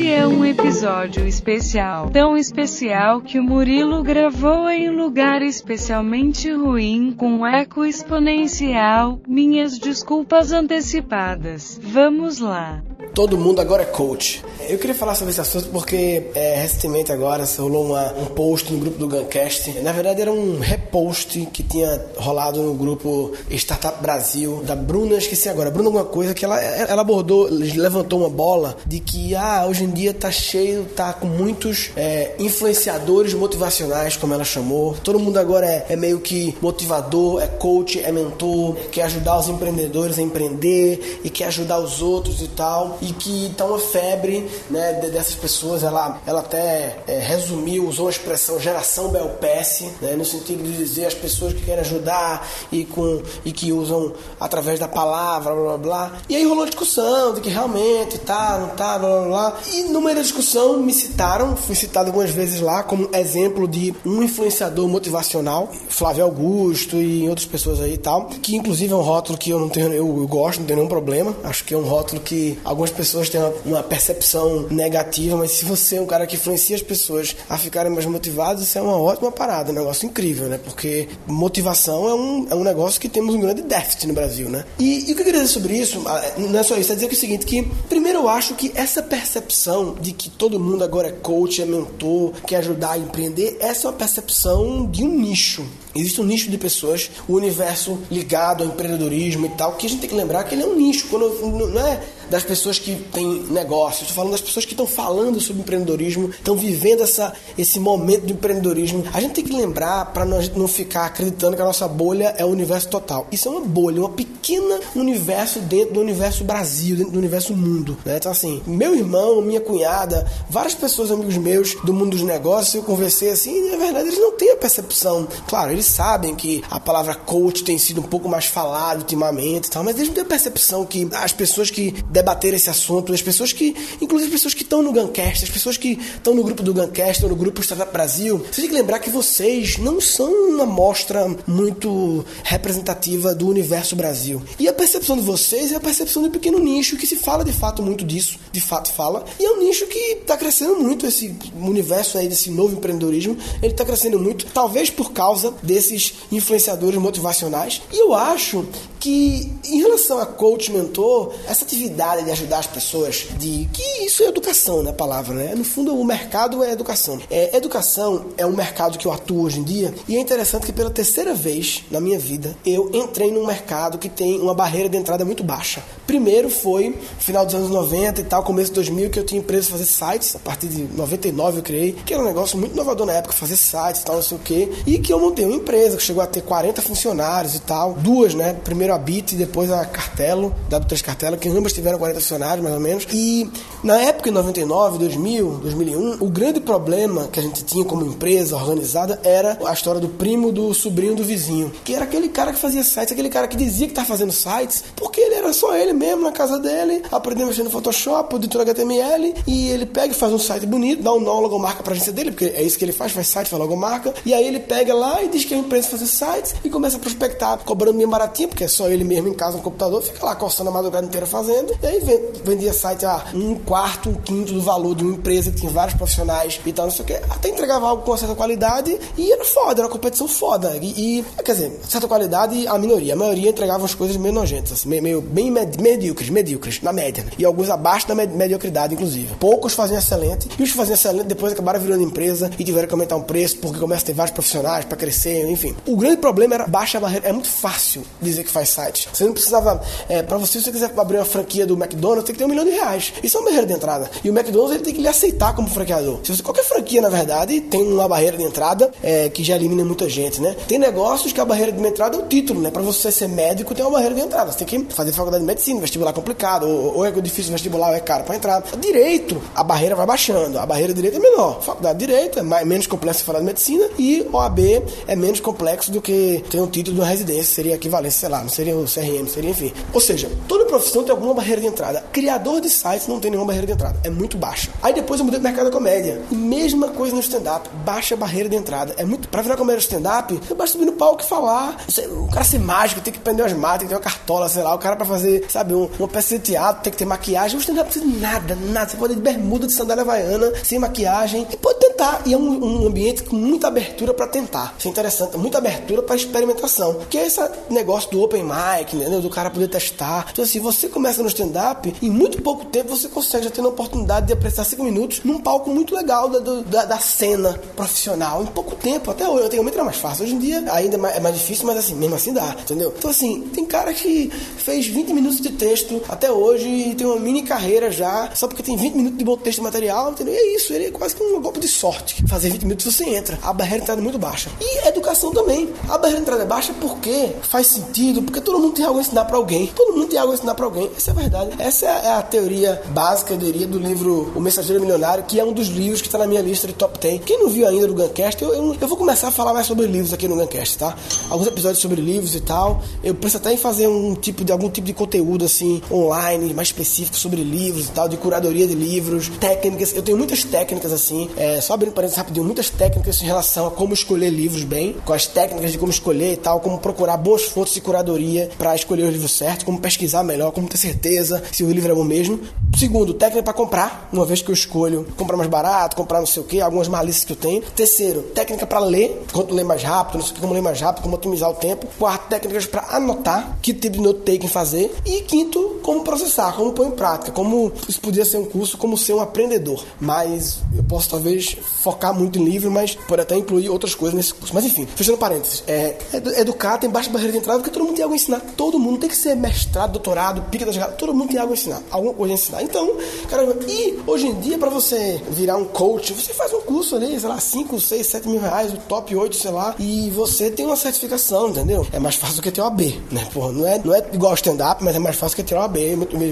Esse é um episódio especial, tão especial que o Murilo gravou em um lugar especialmente ruim, com eco exponencial. Minhas desculpas antecipadas. Vamos lá. Todo mundo agora é coach. Eu queria falar sobre esse assunto porque é, recentemente agora rolou uma, um post no grupo do Guncast. Na verdade era um repost que tinha rolado no grupo Startup Brasil da Bruna, esqueci agora, Bruna alguma coisa que ela, ela abordou, levantou uma bola de que ah, hoje em dia tá cheio, tá com muitos é, influenciadores motivacionais, como ela chamou. Todo mundo agora é, é meio que motivador, é coach, é mentor, quer ajudar os empreendedores a empreender e quer ajudar os outros e tal e que tá uma febre né, dessas pessoas. Ela, ela até é, resumiu, usou a expressão geração Belpesse, né, no sentido de dizer as pessoas que querem ajudar e, com, e que usam através da palavra, blá blá blá. E aí rolou discussão de que realmente tá, não tá, blá blá blá. E da discussão me citaram, fui citado algumas vezes lá como exemplo de um influenciador motivacional, Flávio Augusto e outras pessoas aí e tal, que inclusive é um rótulo que eu não tenho, eu, eu gosto, não tenho nenhum problema. Acho que é um rótulo que algumas algumas pessoas têm uma, uma, percepção negativa, mas se você é um cara que influencia as pessoas a ficarem mais motivadas, isso é uma ótima parada, um negócio incrível, né? Porque motivação é um, é um negócio que temos um grande déficit no Brasil, né? E, e o que eu queria dizer sobre isso, ah, não é só isso, é dizer que é o seguinte, que primeiro eu acho que essa percepção de que todo mundo agora é coach, é mentor, quer ajudar a empreender, essa é uma percepção de um nicho. Existe um nicho de pessoas, o universo ligado ao empreendedorismo e tal, que a gente tem que lembrar que ele é um nicho. Quando, não é das pessoas que têm negócio, estou falando das pessoas que estão falando sobre empreendedorismo, estão vivendo essa, esse momento de empreendedorismo. A gente tem que lembrar para nós não ficar acreditando que a nossa bolha é o universo total. Isso é uma bolha, uma pequena universo dentro do universo Brasil, dentro do universo mundo. Né? Então, assim, meu irmão, minha cunhada, várias pessoas, amigos meus do mundo dos negócios, eu conversei assim, e na verdade eles não têm a percepção. Claro, eles sabem que a palavra coach tem sido um pouco mais falada ultimamente e tal, mas eles não têm a percepção que as pessoas que debater esse assunto, as pessoas que, inclusive as pessoas que estão no Guncast, as pessoas que estão no grupo do Guncast no grupo Startup Brasil, você tem que lembrar que vocês não são uma amostra muito representativa do universo Brasil. E a percepção de vocês é a percepção de um pequeno nicho que se fala de fato muito disso, de fato fala, e é um nicho que está crescendo muito, esse universo aí desse novo empreendedorismo, ele está crescendo muito, talvez por causa desses influenciadores motivacionais. E eu acho que em relação a coach mentor, essa atividade de ajudar as pessoas, de que isso é educação, né, palavra, né? No fundo, o mercado é educação. É, educação é um mercado que eu atuo hoje em dia e é interessante que pela terceira vez na minha vida eu entrei num mercado que tem uma barreira de entrada muito baixa. Primeiro foi final dos anos 90 e tal, começo de 2000 que eu tinha empresa fazer sites, a partir de 99 eu criei, que era um negócio muito inovador na época, fazer sites e tal, não sei o que, e que eu montei uma empresa que chegou a ter 40 funcionários e tal, duas, né? Primeiro a Bit e depois a Cartelo, W3 Cartelo, que ambas tiveram 40 funcionários mais ou menos. E na época, em 99, 2000, 2001, o grande problema que a gente tinha como empresa organizada era a história do primo do sobrinho do vizinho, que era aquele cara que fazia sites, aquele cara que dizia que estava fazendo sites, porque ele era só ele mesmo na casa dele, aprendendo a mexer no Photoshop, o editor HTML, e ele pega e faz um site bonito, dá um nó logomarca pra agência dele, porque é isso que ele faz, faz site, faz logomarca, e aí ele pega lá e diz que é a empresa fazer sites e começa a prospectar, cobrando bem baratinho, porque é só ele mesmo em casa no computador, fica lá coçando a madrugada inteira fazendo, e aí vendia site a um quarto, um quinto do valor de uma empresa que tinha vários profissionais e tal, não sei o que, até entregava algo com certa qualidade e era foda, era uma competição foda. E, e quer dizer, certa qualidade a minoria, a maioria entregava as coisas meio nojentas, assim, meio, meio bem medíocres, medíocres, na média, né? e alguns abaixo da med mediocridade, inclusive. Poucos faziam excelente, e os que faziam excelente depois acabaram virando empresa e tiveram que aumentar o preço porque começa a ter vários profissionais para crescer, enfim. O grande problema era baixa barreira, é muito fácil dizer que faz site. Você não precisava, é, para você, se você quiser abrir uma franquia do McDonald's, tem que ter um milhão de reais. Isso é uma barreira de entrada. E o McDonald's ele tem que lhe aceitar como franqueador. Se você, qualquer franquia, na verdade, tem uma barreira de entrada é, que já elimina muita gente, né? Tem negócios que a barreira de entrada é o título, né? Para você ser médico, tem uma barreira de entrada. Você tem que fazer faculdade de medicina, vestibular complicado, ou, ou é difícil vestibular, ou é caro para entrar. Direito, a barreira vai baixando. A barreira de direito é menor. Faculdade de direito é mais, menos complexa falar de medicina e OAB é menos complexo do que ter um título de uma residência, seria equivalente, sei lá, não seria o CRM, seria enfim. Ou seja, toda profissão tem alguma barreira de entrada. Criador de sites não tem nenhuma barreira de entrada, é muito baixa. Aí depois eu mudei pro mercado da comédia. Mesma coisa no stand-up, baixa barreira de entrada. É muito. Pra virar comédia stand-up, eu basta subir no palco e falar. O cara ser mágico, tem que prender umas matas, tem que ter uma cartola, sei lá. O cara pra fazer, sabe, um, uma peça de teatro, tem que ter maquiagem. O stand-up precisa de nada, nada. Você pode ir de bermuda, de sandália havaiana, sem maquiagem. E pode tentar. E é um, um ambiente com muita abertura para tentar. Isso é interessante, muita abertura para experimentação. Que é esse negócio do open mic, né? Do cara poder testar. Então, assim, você começa no stand-up, em muito pouco tempo você consegue já ter a oportunidade de apreciar cinco minutos num palco muito legal da, da, da, cena profissional. Em pouco tempo, até hoje, antigamente era mais fácil. Hoje em dia ainda é mais, é mais difícil, mas assim, mesmo assim dá, entendeu? Então, assim, tem cara que fez 20 minutos de texto até hoje e tem uma mini carreira já, só porque tem 20 minutos de bom texto de material, entendeu? E é isso, ele é quase que um golpe de sorte. Fazer 20 minutos você entra. A barreira de entrada é muito baixa. E educação também. A barreira de entrada é baixa porque faz sentido, porque todo mundo tem algo a ensinar para alguém. Todo mundo tem algo a ensinar para alguém. Essa é a verdade. Essa é a teoria básica, eu diria, do livro O Mensageiro Milionário, que é um dos livros que está na minha lista de top 10. Quem não viu ainda do Guncast, eu, eu, eu, vou começar a falar mais sobre livros aqui no Guncast, tá? Alguns episódios sobre livros e tal. Eu penso até em fazer um tipo de algum tipo de conteúdo assim online, mais específico sobre livros e tal, de curadoria de livros, técnicas. Eu tenho muitas técnicas assim, é, só abrindo parênteses rapidinho, muitas técnicas em relação a como escolher livros bem, com as técnicas de como escolher e tal, como procurar boas fontes de curadoria para escolher os livros certos, como pesquisar melhor, como ter certeza se o livro é bom mesmo. Segundo, técnica para comprar, uma vez que eu escolho comprar mais barato, comprar não sei o que, algumas malícias que eu tenho. Terceiro, técnica para ler, quanto ler mais rápido, não sei como ler mais rápido, como otimizar o tempo. Quarto, técnicas para anotar, que tipo de note taking fazer. E quinto, como processar, como pôr em prática, como isso podia ser um curso, como ser um aprendedor. Mas eu posso talvez focar muito em livro, mas pode até incluir outras coisas nesse curso. Mas enfim, fechando parênteses, é, educar tem baixa barreira de entrada porque todo mundo tem algo a ensinar. Todo mundo tem que ser mestrado, doutorado, pica da jogada, todo mundo tem algo a ensinar, alguma coisa a ensinar. Então, cara, e hoje em dia, para você virar um coach, você faz um curso ali, sei lá, 5, 6, 7 mil reais, o top 8, sei lá, e você tem uma certificação, entendeu? É mais fácil do que ter OAB, né? Porra, não é, não é igual stand-up, mas é mais fácil que ter OAB,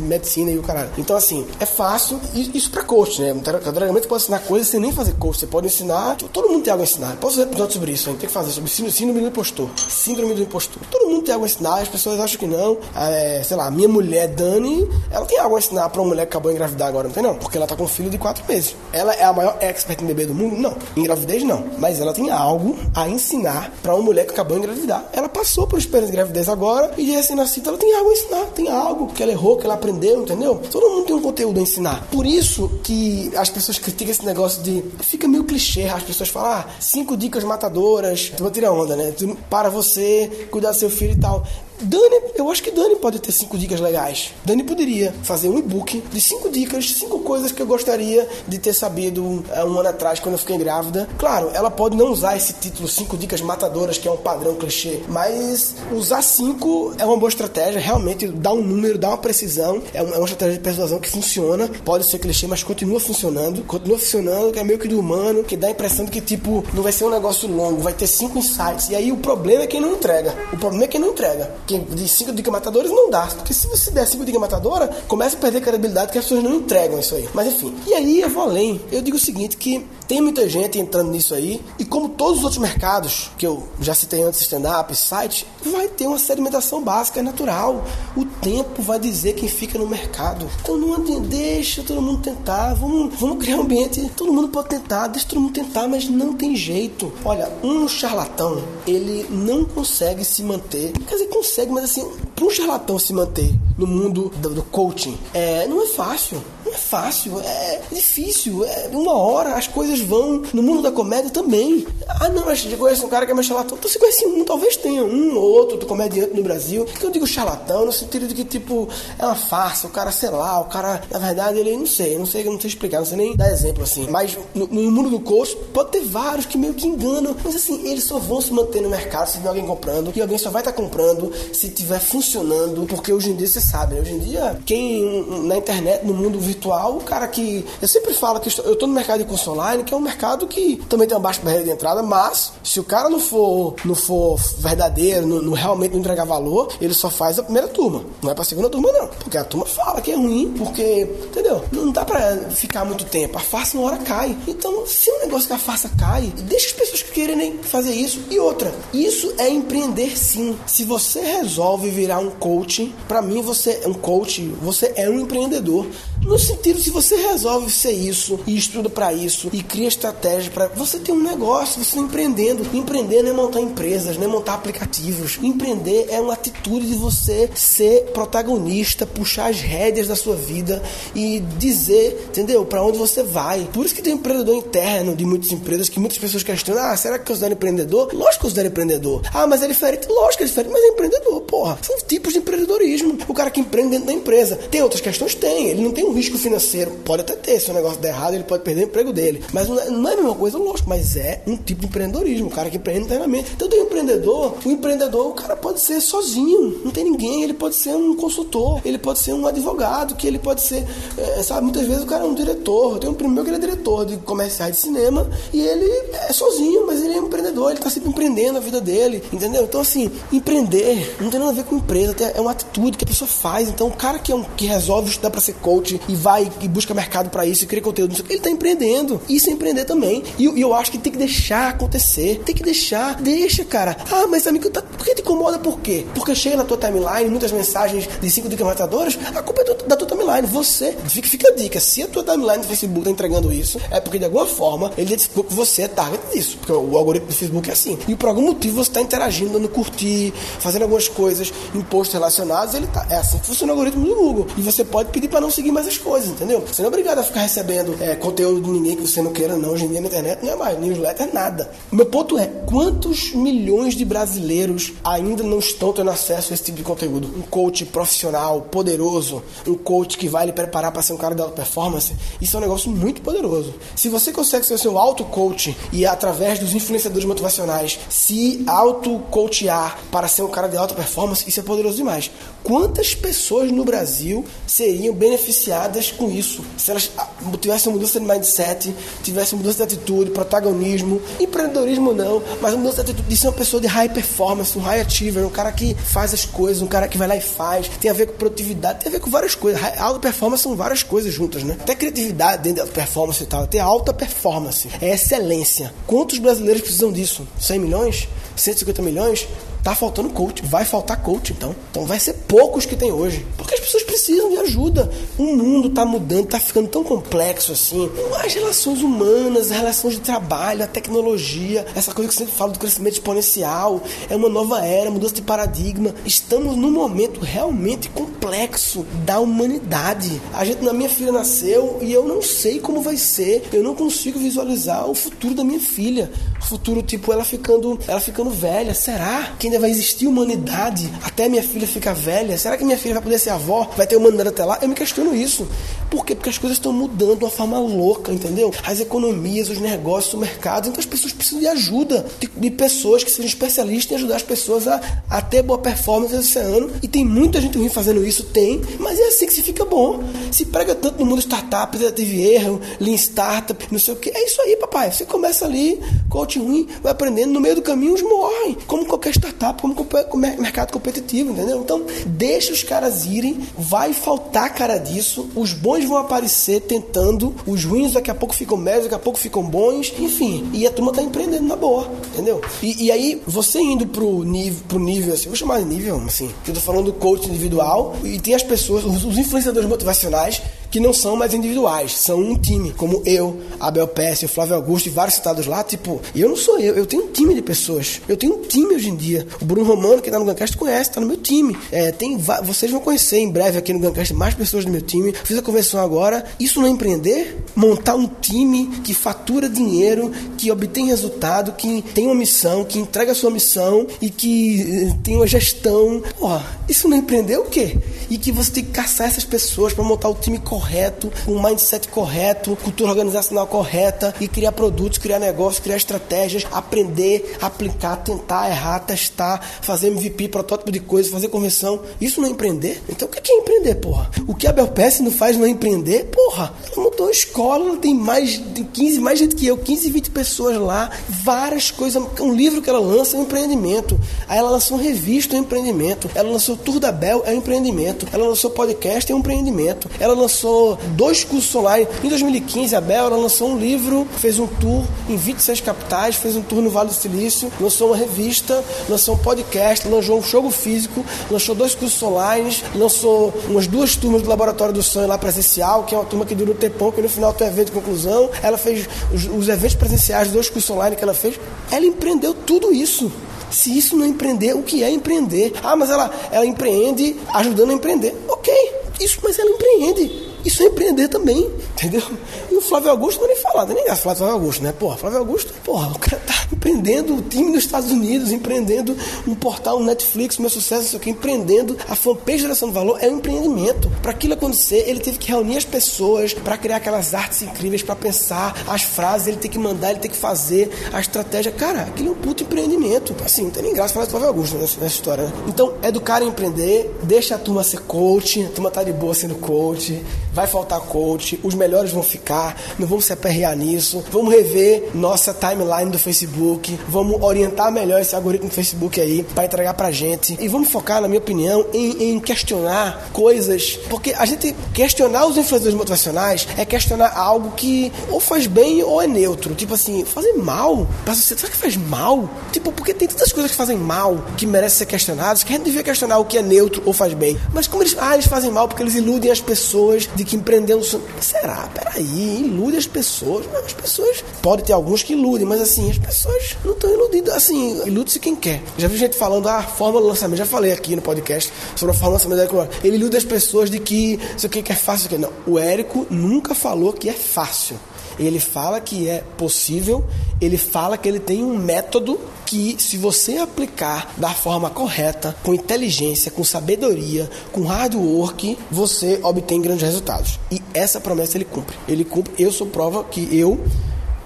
medicina e o caralho. Então, assim, é fácil, isso pra coach, né? Categoricamente você pode ensinar coisas sem nem fazer coach, você pode ensinar, todo mundo tem algo a ensinar. Posso fazer episódio sobre isso, a gente tem que fazer sobre síndrome do impostor. Síndrome do impostor. Todo mundo tem algo a ensinar, as pessoas acham que não. É, sei lá, minha mulher, Dani, ela tem algo a ensinar pra uma mulher que acabou de engravidar agora, não tem não? Porque ela tá com um filho de 4 meses. Ela é a maior expert em bebê do mundo? Não. Em gravidez, não. Mas ela tem algo a ensinar pra uma mulher que acabou de engravidar. Ela passou por experiência de gravidez agora e de recém-nascida ela tem algo a ensinar. Tem algo que ela errou, que ela aprendeu, entendeu? Todo mundo tem um conteúdo a ensinar. Por isso que as pessoas criticam esse negócio de. Fica meio clichê, as pessoas falam, ah, cinco dicas matadoras. Tu vai tirar onda, né? Para você cuidar do seu filho e tal. Dani, eu acho que Dani pode ter cinco dicas legais. Dani poderia fazer um e-book de cinco dicas, cinco coisas que eu gostaria de ter sabido é, um ano atrás quando eu fiquei grávida. Claro, ela pode não usar esse título cinco dicas matadoras, que é um padrão clichê, mas usar cinco é uma boa estratégia, realmente dá um número, dá uma precisão, é uma estratégia de persuasão que funciona, pode ser clichê, mas continua funcionando, continua funcionando, que é meio que do humano, que dá a impressão de que tipo, não vai ser um negócio longo, vai ter cinco insights. E aí o problema é quem não entrega. O problema é quem não entrega que de 5 dicas matadoras não dá. Porque se você der 5 dicas matadoras, começa a perder credibilidade que as pessoas não entregam isso aí. Mas enfim. E aí eu vou além. Eu digo o seguinte: que tem muita gente entrando nisso aí, e como todos os outros mercados, que eu já citei antes, stand-up, site, vai ter uma sedimentação básica, é natural. O tempo vai dizer quem fica no mercado. Então não deixa todo mundo tentar, vamos, vamos criar um ambiente, todo mundo pode tentar, deixa todo mundo tentar, mas não tem jeito. Olha, um charlatão, ele não consegue se manter, quer dizer, consegue, mas assim, para um charlatão se manter no mundo do, do coaching, é, não é fácil. Não é fácil, é difícil. É, uma hora as coisas vão. No mundo da comédia também. Ah, não, mas eu conheço um cara que é mais charlatão. Então você conhece um, talvez tenha um ou outro comediante no Brasil. Que eu digo charlatão no sentido de que, tipo, é uma farsa. O cara, sei lá, o cara, na verdade, ele não sei, não sei, não sei explicar, não sei nem dar exemplo assim. Mas no, no mundo do coach, pode ter vários que meio que enganam. Mas assim, eles só vão se manter no mercado se tiver alguém comprando. E alguém só vai estar tá comprando se tiver funcionando. Porque hoje em dia você sabe, né? Hoje em dia, quem na internet, no mundo virtual, o cara que. Eu sempre falo que eu tô no mercado de curso online, que é um mercado que também tem uma baixa barreira de entrada, mas se o cara não for, não for verdadeiro, não, não realmente não entregar valor, ele só faz a primeira turma. Não é pra segunda turma, não. Porque a turma fala que é ruim, porque, entendeu? Não dá pra ficar muito tempo. A farsa na hora cai. Então, se um negócio que a farsa cai, deixa as pessoas que querem fazer isso. E outra, isso é empreender sim. Se você resolve virar um coach, para mim você é um coach, você é um empreendedor. No sentido, se você resolve ser isso e estuda para isso e cria estratégia para você ter um negócio, você está empreendendo. Empreender não é montar empresas, não é montar aplicativos. Empreender é uma atitude de você ser protagonista, puxar as rédeas da sua vida e dizer, entendeu? Para onde você vai. Por isso que tem um empreendedor interno de muitas empresas que muitas pessoas questionam: ah, será que eu considero empreendedor? Lógico que eu considero empreendedor. Ah, mas é diferente? Lógico que é diferente, mas é empreendedor, porra. São tipos de empreendedorismo. O cara que empreende dentro da empresa. Tem outras questões? Tem. Ele não tem um risco financeiro. Pode até ter. Se o negócio der errado, ele pode perder o emprego dele. Mas não é, não é a mesma coisa, lógico. Mas é um tipo de empreendedorismo. O cara que empreende internamente. Então tem um empreendedor. O empreendedor, o cara pode ser sozinho. Não tem ninguém. Ele pode ser um consultor. Ele pode ser um advogado. Que ele pode ser, é, sabe? Muitas vezes o cara é um diretor. Tem um primo meu que ele é diretor de comerciais de cinema. E ele é sozinho, mas ele é um empreendedor. Ele tá sempre empreendendo a vida dele. Entendeu? Então, assim, empreender não tem nada a ver com empresa. É uma atitude que a pessoa faz. Então, o cara que, é um, que resolve estudar para ser coach e vai e busca mercado para isso e cria conteúdo, ele tá empreendendo. Isso é empreender também. E, e, eu acho que tem que deixar acontecer. Tem que deixar. Deixa, cara. Ah, mas amigo, tá, por que te incomoda? Por quê? Porque chega na tua timeline muitas mensagens de 5 dicas a culpa é da tua timeline. Você. Fica, fica a dica. Se a tua timeline do Facebook tá entregando isso, é porque de alguma forma ele identificou que você é target disso. Porque o algoritmo do Facebook é assim. E por algum motivo você está interagindo, dando curtir, fazendo algumas coisas em posts relacionados, ele tá. É assim que funciona o algoritmo do Google. E você pode pedir para não seguir mais as coisas, entendeu? Você não é obrigado a ficar recebendo é, conteúdo de ninguém que você não queira, não. Hoje em dia na internet não é mais. Newsletter, nada. O meu ponto é: quantos milhões de brasileiros ainda não estão tendo acesso a esse tipo de conteúdo? Um coach profissional, poderoso, um coach que vai lhe preparar para ser um cara de alta performance, isso é um negócio muito poderoso. Se você consegue ser o seu auto-coach e através dos influenciadores motivacionais se auto-coachar para ser um cara de alta performance, isso é poderoso demais. Quantas pessoas no Brasil seriam beneficiadas com isso? Se elas ah, tivessem mudança de mindset, tivessem mudança de atitude, protagonismo, empreendedorismo não, mas mudança de atitude de ser uma pessoa de high performance, um high achiever, um cara que faz as coisas, um cara que vai lá e faz, tem a ver com produtividade, tem a ver com várias coisas. Alta performance são várias coisas juntas, né? Até criatividade dentro da performance e tal, tem alta performance, é excelência. Quantos brasileiros precisam disso? 100 milhões? 150 milhões? Tá faltando coach, vai faltar coach então. Então vai ser poucos que tem hoje. Porque as pessoas precisam de ajuda. O mundo tá mudando, tá ficando tão complexo assim. As relações humanas, as relações de trabalho, a tecnologia, essa coisa que sempre fala do crescimento exponencial, é uma nova era, mudança de paradigma. Estamos num momento realmente complexo da humanidade. A gente, na minha filha nasceu e eu não sei como vai ser. Eu não consigo visualizar o futuro da minha filha. O futuro, tipo, ela ficando, ela ficando velha. Será que ainda vai existir humanidade até minha filha ficar velha? Será que minha filha vai poder ser avó? Vai ter humanidade até lá? Eu me questiono isso. Por quê? Porque as coisas estão mudando de uma forma louca, entendeu? As economias, os negócios, o mercado. Então as pessoas precisam de ajuda, de, de pessoas que sejam especialistas em ajudar as pessoas a, a ter boa performance esse ano. E tem muita gente ruim fazendo isso, tem, mas é assim que se fica bom. Se prega tanto no mundo startup, teve erro, lean startup, não sei o que. É isso aí, papai. Você começa ali, coach ruim, vai aprendendo, no meio do caminho uns morrem. Como qualquer startup, como qualquer mercado competitivo, entendeu? Então, deixa os caras irem, vai faltar cara disso, os bons vão aparecer tentando, os ruins daqui a pouco ficam médios, daqui a pouco ficam bons, enfim. E a turma tá empreendendo na boa, entendeu? E, e aí, você indo pro nível, pro nível assim, vou chamar de nível, assim, que eu tô falando do coach individual, e tem as pessoas, os influenciadores motivacionais, que não são mais individuais, são um time, como eu, Abel Pesce, Flávio Augusto e vários citados lá, tipo, eu não sou eu, eu tenho um time de pessoas. Eu tenho um time hoje em dia. O Bruno Romano, que tá no Guncast, conhece, tá no meu time. É, tem, vocês vão conhecer em breve aqui no Guncast mais pessoas do meu time. Fiz a convenção agora. Isso não é empreender? montar um time que fatura dinheiro, que obtém resultado, que tem uma missão, que entrega a sua missão e que eh, tem uma gestão. Porra, isso não é empreender o quê? E que você tem que caçar essas pessoas para montar o time correto, com um mindset correto, cultura organizacional correta e criar produtos, criar negócios, criar estratégias, aprender, aplicar, tentar, errar, testar, fazer MVP, protótipo de coisa, fazer convenção. Isso não é empreender? Então o que é empreender, porra? O que a Belpes não faz não é empreender? Porra, ela montou escola, tem mais de 15, mais gente que eu, 15, 20 pessoas lá, várias coisas. Um livro que ela lança é um empreendimento. Aí ela lançou uma revista, é um empreendimento. Ela lançou Tour da Bel, é um empreendimento. Ela lançou podcast, é um empreendimento. Ela lançou dois cursos online. Em 2015, a Bel lançou um livro, fez um tour em 26 capitais, fez um tour no Vale do Silício, lançou uma revista, lançou um podcast, lançou um jogo físico, lançou dois cursos online, lançou umas duas turmas do Laboratório do Sonho lá presencial, que é uma turma que dura um tempão, que no final tem evento de conclusão. Ela fez os, os eventos presenciais, dois cursos online que ela fez. Ela empreendeu tudo isso. Se isso não empreender, o que é empreender? Ah, mas ela, ela empreende ajudando a empreender. Ok, isso, mas ela empreende. Isso é empreender também, entendeu? E o Flávio Augusto não é nem falar, nem graça Flávio Augusto, né? Porra, Flávio Augusto, porra, o cara tá empreendendo o time nos Estados Unidos, empreendendo um portal, Netflix, meu sucesso, isso aqui, empreendendo a fanpage Geração do Valor é um empreendimento. Para aquilo acontecer, ele teve que reunir as pessoas para criar aquelas artes incríveis, para pensar as frases, ele tem que mandar, ele tem que fazer a estratégia. Cara, aquilo é um puto empreendimento. Assim, não tem nem graça falar de Flávio Augusto nessa, nessa história, né? Então, educar a empreender, deixa a turma ser coach, a turma tá de boa sendo coach, vai faltar coach, os melhores vão ficar, não vamos se aperrear nisso, vamos rever nossa timeline do Facebook, vamos orientar melhor esse algoritmo do Facebook aí para entregar pra gente. E vamos focar, na minha opinião, em, em, questionar coisas, porque a gente questionar os influenciadores motivacionais é questionar algo que ou faz bem ou é neutro, tipo assim, fazer mal pra você, será que faz mal? Tipo, porque tem tantas coisas que fazem mal que merecem ser questionadas que a gente devia questionar o que é neutro ou faz bem, mas como eles, ah, eles fazem mal porque eles iludem as pessoas de que empreendendo. Será? Peraí, ilude as pessoas. Mas as pessoas. Pode ter alguns que iludem, mas assim, as pessoas não estão iludidas. Assim, ilude-se quem quer. Já vi gente falando, ah, fórmula do lançamento. Já falei aqui no podcast sobre a fórmula do lançamento da Ele ilude as pessoas de que isso aqui é fácil. Não, o Érico nunca falou que é fácil. Ele fala que é possível, ele fala que ele tem um método que, se você aplicar da forma correta, com inteligência, com sabedoria, com hard work, você obtém grandes resultados. E essa promessa ele cumpre. Ele cumpre. Eu sou prova que eu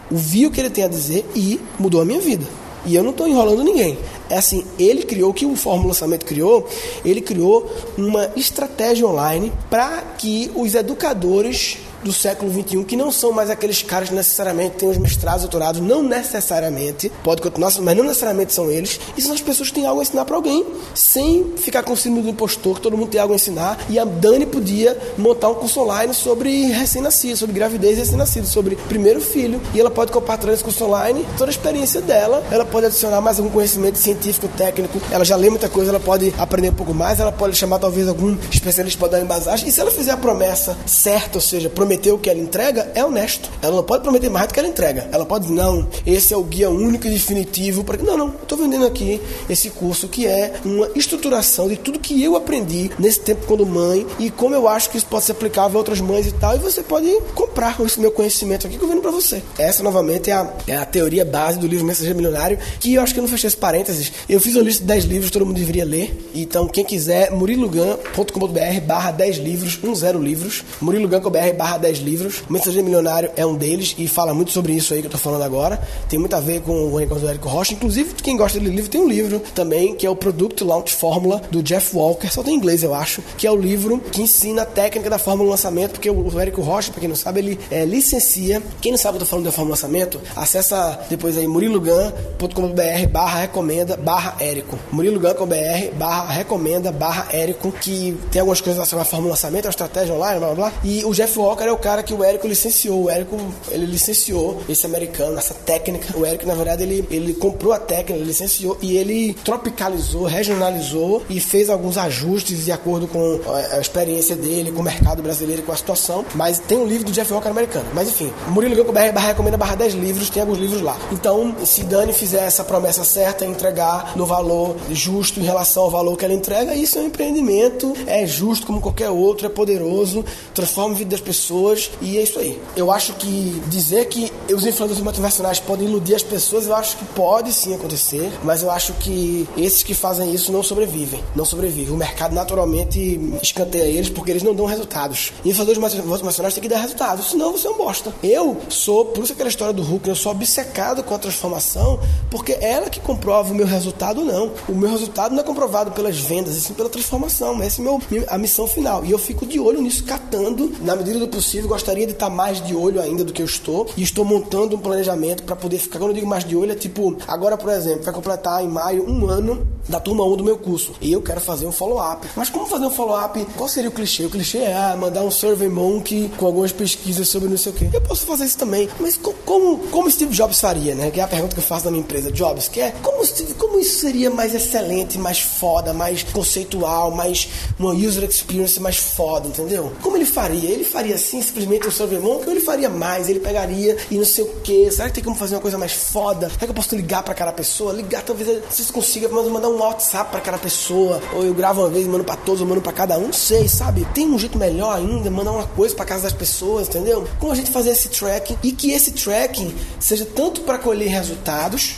ouvi o que ele tem a dizer e mudou a minha vida. E eu não estou enrolando ninguém. É assim, ele criou o que o Fórmula Lançamento criou, ele criou uma estratégia online para que os educadores do século XXI, que não são mais aqueles caras que necessariamente têm os mestrados, doutorados, não necessariamente, pode continuar, mas não necessariamente são eles, e são as pessoas que têm algo a ensinar para alguém, sem ficar com o símbolo do impostor, que todo mundo tem algo a ensinar, e a Dani podia montar um curso online sobre recém-nascido, sobre gravidez recém-nascido, sobre primeiro filho, e ela pode compartilhar esse curso online, toda a experiência dela, ela pode adicionar mais algum conhecimento científico, técnico, ela já lê muita coisa, ela pode aprender um pouco mais, ela pode chamar talvez algum especialista para dar embasagem, e se ela fizer a promessa certa, ou seja, prometer prometer o que ela entrega, é honesto. Ela não pode prometer mais do que ela entrega. Ela pode dizer, não, esse é o guia único e definitivo. Para... Não, não, eu estou vendendo aqui esse curso que é uma estruturação de tudo que eu aprendi nesse tempo quando mãe e como eu acho que isso pode ser aplicável a outras mães e tal. E você pode comprar com esse meu conhecimento aqui que eu vendo para você. Essa, novamente, é a, é a teoria base do livro Mensageiro Milionário, que eu acho que eu não fechei esse parênteses. Eu fiz uma lista de 10 livros, todo mundo deveria ler. Então, quem quiser, murilugan.com.br barra 10 livros, 10 livros, murilugan.com.br barra 10 livros. O Mensageiro Milionário é um deles e fala muito sobre isso aí que eu tô falando agora. Tem muito a ver com o Recorde do Érico Rocha. Inclusive, quem gosta dele livro, tem um livro também que é o Product Launch Formula do Jeff Walker, só tem em inglês, eu acho, que é o livro que ensina a técnica da fórmula lançamento, porque o Érico Rocha, pra quem não sabe, ele é, licencia. Quem não sabe o que eu tô falando da fórmula lançamento, acessa depois aí murilugan.com.br barra recomenda barra Érico. murilugan.com.br barra recomenda barra Érico, que tem algumas coisas sobre a fórmula lançamento, a estratégia online, blá blá blá. E o Jeff Walker é o cara que o Érico licenciou. O Érico, ele licenciou esse americano, essa técnica. O Érico, na verdade, ele, ele comprou a técnica, licenciou e ele tropicalizou, regionalizou e fez alguns ajustes de acordo com a, a experiência dele, com o mercado brasileiro com a situação. Mas tem um livro do Jeff Walker americano. Mas enfim, Murilo Ganco BR barra recomenda barra 10 livros, tem alguns livros lá. Então, se Dani fizer essa promessa certa, entregar no valor justo em relação ao valor que ela entrega, isso é um empreendimento, é justo como qualquer outro, é poderoso, transforma a vida das pessoas pessoas e é isso aí. Eu acho que dizer que os influencers motivacionais podem iludir as pessoas, eu acho que pode sim acontecer, mas eu acho que esses que fazem isso não sobrevivem. Não sobrevivem. O mercado naturalmente escanteia eles porque eles não dão resultados. Influenciadores motivacionais têm que dar resultados, senão você é um bosta. Eu sou, por isso aquela história do Hulk, eu sou obcecado com a transformação, porque é ela que comprova o meu resultado, não. O meu resultado não é comprovado pelas vendas, e sim pela transformação. Essa é meu, a missão final. E eu fico de olho nisso, catando, na medida do possível. Gostaria de estar mais de olho ainda do que eu estou. E estou montando um planejamento para poder ficar. Quando eu digo mais de olho, é tipo, agora, por exemplo, vai completar em maio um ano da turma 1 do meu curso. E eu quero fazer um follow-up. Mas como fazer um follow-up? Qual seria o clichê? O clichê é ah, mandar um Survey Monkey com algumas pesquisas sobre não sei o quê. Eu posso fazer isso também. Mas como, como Steve Jobs faria, né? Que é a pergunta que eu faço na minha empresa, Jobs, que é como, como isso seria mais excelente, mais foda, mais conceitual, mais uma user experience mais foda, entendeu? Como ele faria? Ele faria assim, simplesmente Survey Monkey, ou ele faria mais? Ele pegaria e não sei o quê. Será que tem como fazer uma coisa mais foda? Será que eu posso ligar para aquela pessoa? Ligar, talvez você consiga mandar um WhatsApp para aquela pessoa, ou eu gravo uma vez mando para todos, mando para cada um, não sei, sabe? Tem um jeito melhor ainda, mandar uma coisa para casa das pessoas, entendeu? Como a gente fazer esse tracking e que esse tracking seja tanto para colher resultados,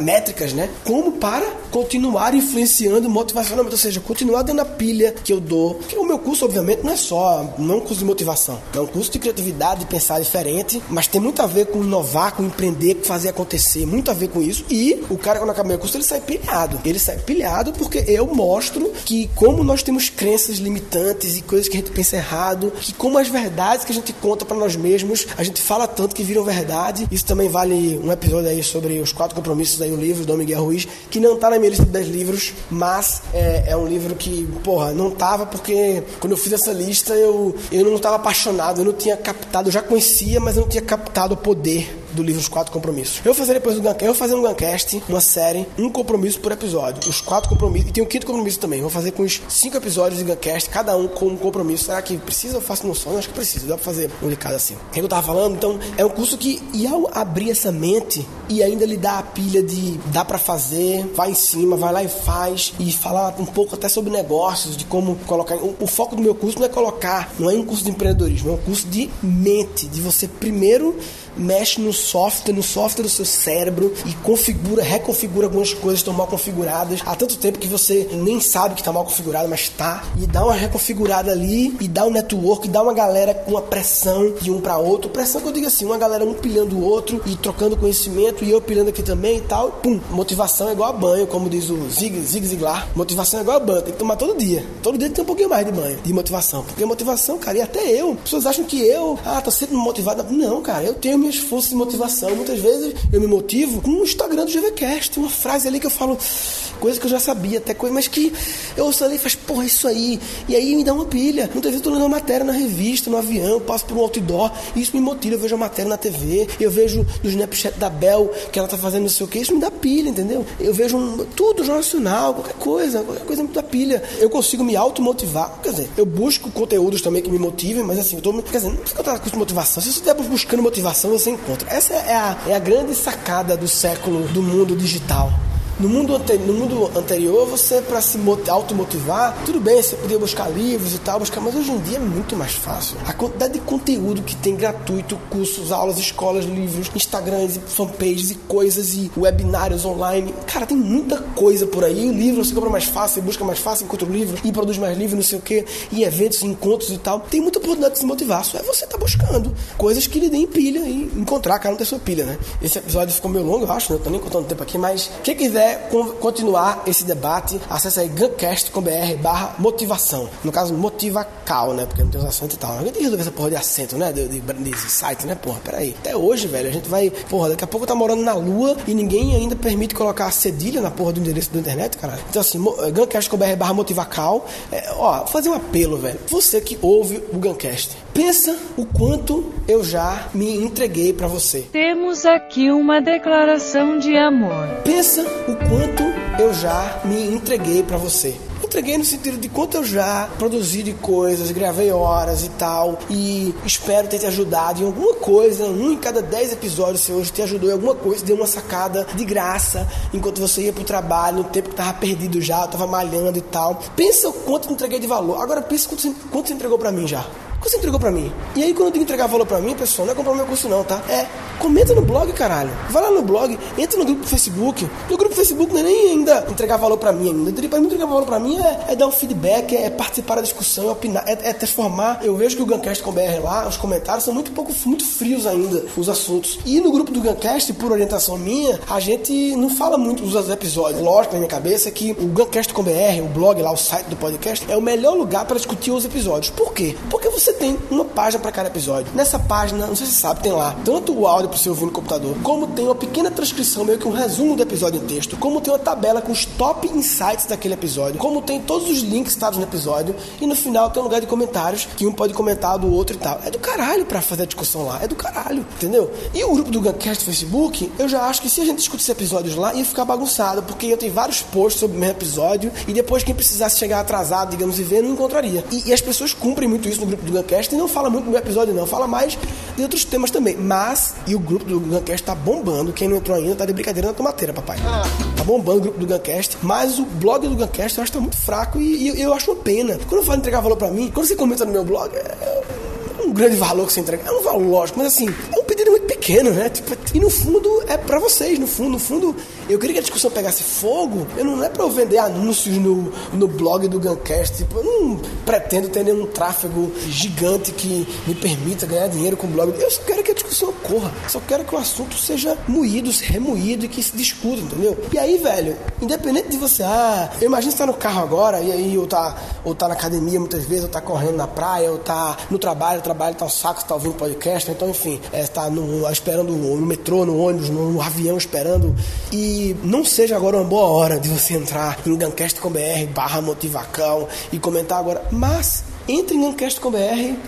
métricas, né? Como para continuar influenciando motivacionalmente, ou seja, continuar dando a pilha que eu dou. Que o meu curso, obviamente, não é só, não é um curso de motivação, é um curso de criatividade, de pensar diferente, mas tem muito a ver com inovar, com empreender, com fazer acontecer, muito a ver com isso. E o cara, quando acaba meu curso, ele sai pilhado. Ele sai pilhado porque eu mostro que como nós temos crenças limitantes e coisas que a gente pensa errado, que como as verdades que a gente conta para nós mesmos, a gente fala tanto que viram verdade. Isso também vale um episódio aí sobre os quatro compromissos aí, o livro do Miguel Ruiz, que não tá na minha lista de 10 livros, mas é, é, um livro que, porra, não tava porque quando eu fiz essa lista eu, eu não estava apaixonado, eu não tinha captado, eu já conhecia, mas eu não tinha captado o poder do livro Os Quatro Compromissos. Eu vou fazer depois do Guncast, eu vou fazer um Guncast, uma série, um compromisso por episódio. Os quatro compromissos. E tem um quinto compromisso também. vou fazer com os cinco episódios de Guncast, cada um com um compromisso. Será que precisa? Eu faço no sonho? Acho que precisa. Dá pra fazer um de assim. O que eu tava falando? Então, é um curso que, e ao abrir essa mente e ainda lhe dar a pilha de dá para fazer, vai em cima, vai lá e faz, e falar um pouco até sobre negócios, de como colocar. O, o foco do meu curso não é colocar, não é um curso de empreendedorismo, é um curso de mente, de você primeiro mexe no software, no software do seu cérebro e configura, reconfigura algumas coisas que estão mal configuradas. Há tanto tempo que você nem sabe que está mal configurado, mas está. E dá uma reconfigurada ali e dá um network, e dá uma galera com uma pressão de um para outro. Pressão que eu digo assim, uma galera um pilhando o outro e trocando conhecimento e eu pilhando aqui também e tal. Pum, motivação é igual a banho, como diz o Zig, Zig Ziglar. Motivação é igual a banho, tem que tomar todo dia. Todo dia tem um pouquinho mais de banho, de motivação. Porque motivação, cara, e até eu. As pessoas acham que eu, ah, tô sempre motivado. Não, cara, eu tenho minhas forças de motivação. Muitas vezes eu me motivo com o Instagram do GVCast. Tem uma frase ali que eu falo, coisa que eu já sabia, até coisa, mas que eu ouço ali e faz, porra, isso aí. E aí me dá uma pilha. Muitas vezes eu tô lendo uma matéria na revista, no avião, passo por um outdoor, e isso me motiva. Eu vejo a matéria na TV, eu vejo no Snapchat da Bel que ela tá fazendo não sei o que, isso me dá pilha, entendeu? Eu vejo um, tudo, jornal nacional, qualquer coisa, qualquer coisa me dá pilha. Eu consigo me automotivar. Quer dizer, eu busco conteúdos também que me motivem, mas assim, eu tô, quer dizer, não precisa contar com motivação. Se você estiver buscando motivação, você encontra encontra. Essa é a, é a grande sacada do século do mundo digital. No mundo, no mundo anterior, você, para se automotivar, tudo bem, você podia buscar livros e tal, buscar, mas hoje em dia é muito mais fácil. A quantidade de conteúdo que tem gratuito, cursos, aulas, escolas, livros, Instagrams, fanpages e coisas e webinários online. Cara, tem muita coisa por aí. O livro você compra mais fácil, busca mais fácil, encontra o livro e produz mais livros, não sei o que, e eventos, encontros e tal. Tem muita oportunidade de se motivar. Só é você tá buscando coisas que lhe deem pilha e encontrar, cara, não tem sua pilha, né? Esse episódio ficou meio longo, eu acho, né? Eu tô nem contando tempo aqui, mas quem quiser quiser continuar esse debate, acesse aí guncast.com.br barra motivação. No caso, motivacal, né? Porque não tem os acentos e tal. Gente tem que resolver essa porra de acento, né? De, de, de site, né? Porra, peraí. Até hoje, velho, a gente vai... Porra, daqui a pouco tá morando na lua e ninguém ainda permite colocar a cedilha na porra do endereço da internet, cara. Então, assim, guncast.com.br barra motivacal. É, ó, fazer um apelo, velho. Você que ouve o Guncast, pensa o quanto eu já me entreguei para você. Temos aqui uma declaração de amor. Pensa o quanto eu já me entreguei para você. Entreguei no sentido de quanto eu já produzi de coisas, gravei horas e tal, e espero ter te ajudado em alguma coisa. Um em cada dez episódios, se hoje te ajudou em alguma coisa, deu uma sacada de graça enquanto você ia pro trabalho, no tempo que tava perdido já, tava malhando e tal. Pensa o quanto eu entreguei de valor. Agora pensa quanto, quanto você entregou para mim já. Que você entregou pra mim? E aí, quando eu digo entregar valor pra mim, pessoal, não é comprar meu curso, não, tá? É comenta no blog, caralho. Vai lá no blog, entra no grupo do Facebook. No grupo do Facebook não é nem ainda entregar valor pra mim ainda. Pra mim, entregar valor pra mim é, é dar um feedback, é participar da discussão, é opinar, é, é transformar. Eu vejo que o Guncast com BR lá, os comentários são muito pouco, muito frios ainda, os assuntos. E no grupo do Guncast, por orientação minha, a gente não fala muito dos episódios. Lógico, na minha cabeça, que o Guncast com BR, o blog lá, o site do podcast, é o melhor lugar para discutir os episódios. Por quê? Porque você tem uma página para cada episódio. Nessa página, não sei se você sabe, tem lá tanto o áudio para você ouvir no computador, como tem uma pequena transcrição, meio que um resumo do episódio em texto, como tem uma tabela com os top insights daquele episódio, como tem todos os links citados no episódio, e no final tem um lugar de comentários que um pode comentar do outro e tal. É do caralho para fazer a discussão lá, é do caralho, entendeu? E o grupo do Guncast do Facebook, eu já acho que se a gente discutisse episódios lá, ia ficar bagunçado, porque ia ter vários posts sobre o mesmo episódio, e depois quem precisasse chegar atrasado, digamos, e ver, não encontraria. E, e as pessoas cumprem muito isso no grupo do Guncast e não fala muito no episódio, não, fala mais de outros temas também. Mas, e o grupo do Guncast tá bombando, quem não entrou ainda tá de brincadeira na tomateira, papai. Tá bombando o grupo do Guncast, mas o blog do Guncast eu acho que tá muito fraco e, e eu acho uma pena. Quando eu falo entregar valor pra mim, quando você comenta no meu blog, é um grande valor que você entrega. É um valor lógico, mas assim, é um pedido muito pequeno, né? Tipo, e no fundo é para vocês, no fundo, no fundo, eu queria que a discussão pegasse fogo. Eu não é para eu vender anúncios no, no blog do Guncast, tipo, eu não pretendo ter nenhum tráfego gigante que me permita ganhar dinheiro com o blog. Eu só quero que a discussão ocorra. Só quero que o assunto seja moído, remoído e que se discuta, entendeu? E aí, velho, independente de você, ah, eu imagino você tá no carro agora e aí ou tá, ou tá na academia muitas vezes, ou tá correndo na praia, ou tá no trabalho, trabalho tá um saco, tá ouvindo podcast, então enfim, é, tá no, esperando no metrô, no ônibus, no avião esperando. E não seja agora uma boa hora de você entrar no Guncast.com.br barra motivacão e comentar agora, mas entre em Ancast.com.br,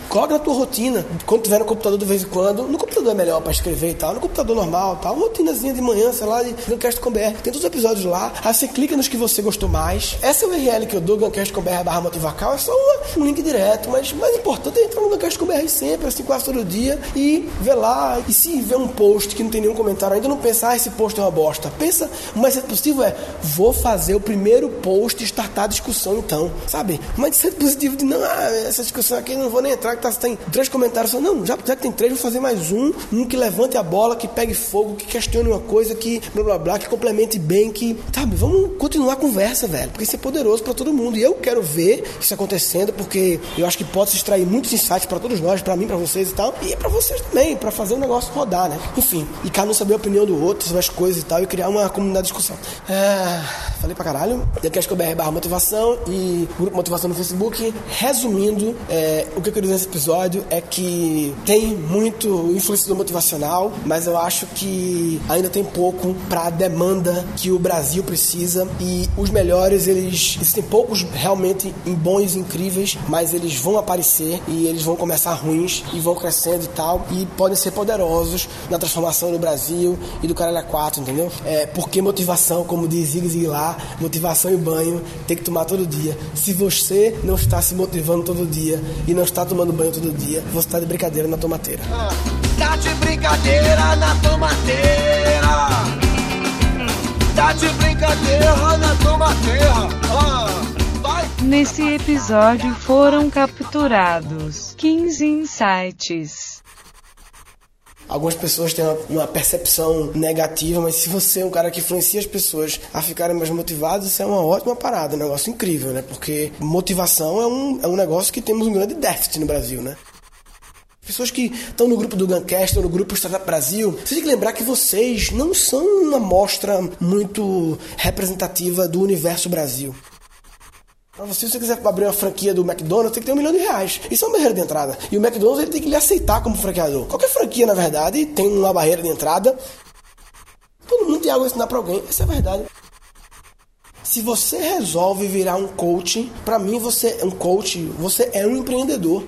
coloca na tua rotina, quando tiver no computador de vez em quando, no computador é melhor para escrever e tal, no computador normal tal, uma rotinazinha de manhã, sei lá, de Ancast.com.br, tem todos os episódios lá, aí você clica nos que você gostou mais. Essa é URL que eu dou, Ancast.com.br barra motivacal, é só uma, um link direto, mas o mais importante é entrar no Ancast.com.br sempre, assim, quase todo dia, e ver lá, e se ver um post que não tem nenhum comentário, ainda não pensar, ah, esse post é uma bosta. Pensa, o mais cedo possível é, vou fazer o primeiro post e startar a discussão então, sabe? O mais cedo positivo de não, ah, essa discussão aqui não vou nem entrar, que tá, tem três comentários. Não, já, já que tem três, vou fazer mais um. Um que levante a bola, que pegue fogo, que questione uma coisa, que blá blá blá, que complemente bem, que. Sabe, vamos continuar a conversa, velho. Porque isso é poderoso para todo mundo. E eu quero ver isso acontecendo, porque eu acho que pode se extrair muitos insights para todos nós, para mim, para vocês e tal. E para vocês também, para fazer o negócio rodar, né? Enfim, e cá não saber a opinião do outro sobre as coisas e tal, e criar uma comunidade de discussão. É, falei pra caralho. Decast BR barra motivação e grupo motivação no Facebook. Resumindo, é, o que eu queria dizer nesse episódio é que tem muito influenciador motivacional, mas eu acho que ainda tem pouco para a demanda que o Brasil precisa e os melhores, eles existem poucos realmente bons incríveis, mas eles vão aparecer e eles vão começar ruins e vão crescendo e tal e podem ser poderosos na transformação do Brasil e do Caralho 4, entendeu? É, porque motivação, como diz Zig Ziglar, motivação e banho tem que tomar todo dia. Se você não está se motivando todo dia e não está tomando banho todo dia, você está de brincadeira na tomateira. Ah, tá de brincadeira na tomateira. Tá de brincadeira na tomateira. Ah. Nesse episódio foram capturados 15 insights. Algumas pessoas têm uma, uma, percepção negativa, mas se você é um cara que influencia as pessoas a ficarem mais motivadas, isso é uma ótima parada, um negócio incrível, né? Porque motivação é um, é um negócio que temos um grande déficit no Brasil, né? Pessoas que estão no grupo do Guncast ou no grupo Startup Brasil, você tem que lembrar que vocês não são uma amostra muito representativa do universo Brasil. Se você quiser abrir uma franquia do McDonald's, tem que ter um milhão de reais. Isso é uma barreira de entrada. E o McDonald's ele tem que lhe aceitar como franqueador. Qualquer franquia, na verdade, tem uma barreira de entrada. Todo mundo tem algo a ensinar pra alguém. Essa é a verdade. Se você resolve virar um coach, para mim você é um coach, você é um empreendedor.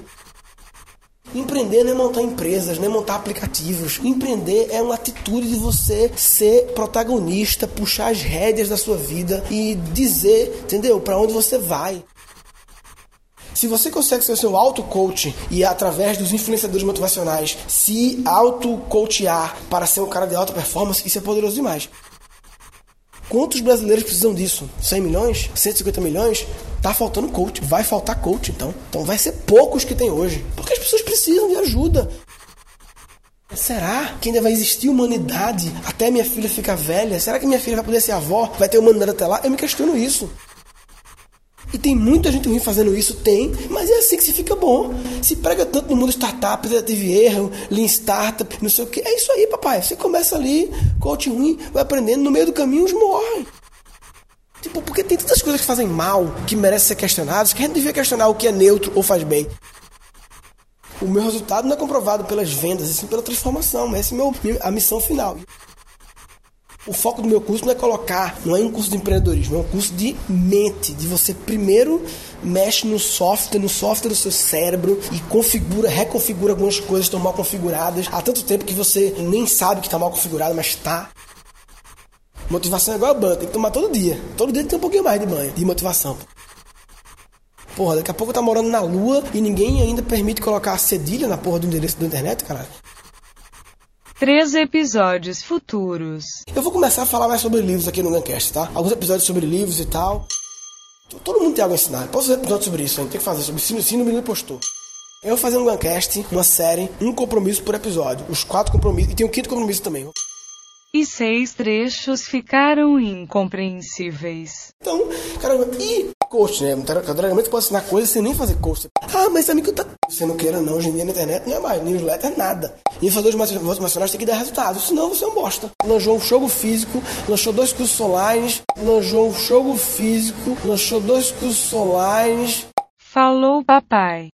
Empreender não é montar empresas, não é montar aplicativos. Empreender é uma atitude de você ser protagonista, puxar as rédeas da sua vida e dizer, entendeu, para onde você vai. Se você consegue ser o seu auto-coach e através dos influenciadores motivacionais se auto-coachear para ser um cara de alta performance, isso é poderoso demais. Quantos brasileiros precisam disso? 100 milhões? 150 milhões? Tá faltando coach. Vai faltar coach, então. Então vai ser poucos que tem hoje. Porque as pessoas precisam de ajuda. Será que ainda vai existir humanidade até minha filha ficar velha? Será que minha filha vai poder ser avó? Vai ter humanidade até lá? Eu me questiono isso. E tem muita gente ruim fazendo isso? Tem, mas é assim que se fica bom. Se prega tanto no mundo startup, tentativa erro, lean startup, não sei o que. É isso aí, papai. Você começa ali, coach ruim, vai aprendendo, no meio do caminho uns morrem. Tipo, porque tem tantas coisas que fazem mal, que merecem ser questionadas, que a gente devia questionar o que é neutro ou faz bem. O meu resultado não é comprovado pelas vendas, e sim pela transformação. Essa é a missão final. O foco do meu curso não é colocar, não é um curso de empreendedorismo, é um curso de mente, de você primeiro mexe no software, no software do seu cérebro e configura, reconfigura algumas coisas que estão mal configuradas há tanto tempo que você nem sabe que está mal configurado, mas está. Motivação é igual banho, tem que tomar todo dia. Todo dia tem um pouquinho mais de banho, de motivação. Porra, daqui a pouco tá morando na lua e ninguém ainda permite colocar a cedilha na porra do endereço da internet, caralho. Três episódios futuros. Eu vou começar a falar mais sobre livros aqui no Guncast, tá? Alguns episódios sobre livros e tal. Todo mundo tem algo a ensinar. Posso fazer episódio sobre isso, gente tem que fazer sobre síndrome do impostor. Eu vou fazer um Guncast, uma série, um compromisso por episódio. Os quatro compromissos. E tem o um quinto compromisso também. E seis trechos ficaram incompreensíveis. Então, caramba, e coach, né? Dragamente pode ensinar coisas sem nem fazer coach. Ah, mas amigo, tá. Você não queira não, hoje em dia na internet não é mais, newsletter nada. Influenciadores motivacionais tem que dar resultado, senão você é um bosta. Lançou um jogo físico, lançou dois cursos online, lançou um jogo físico, lançou dois cursos online. Falou, papai.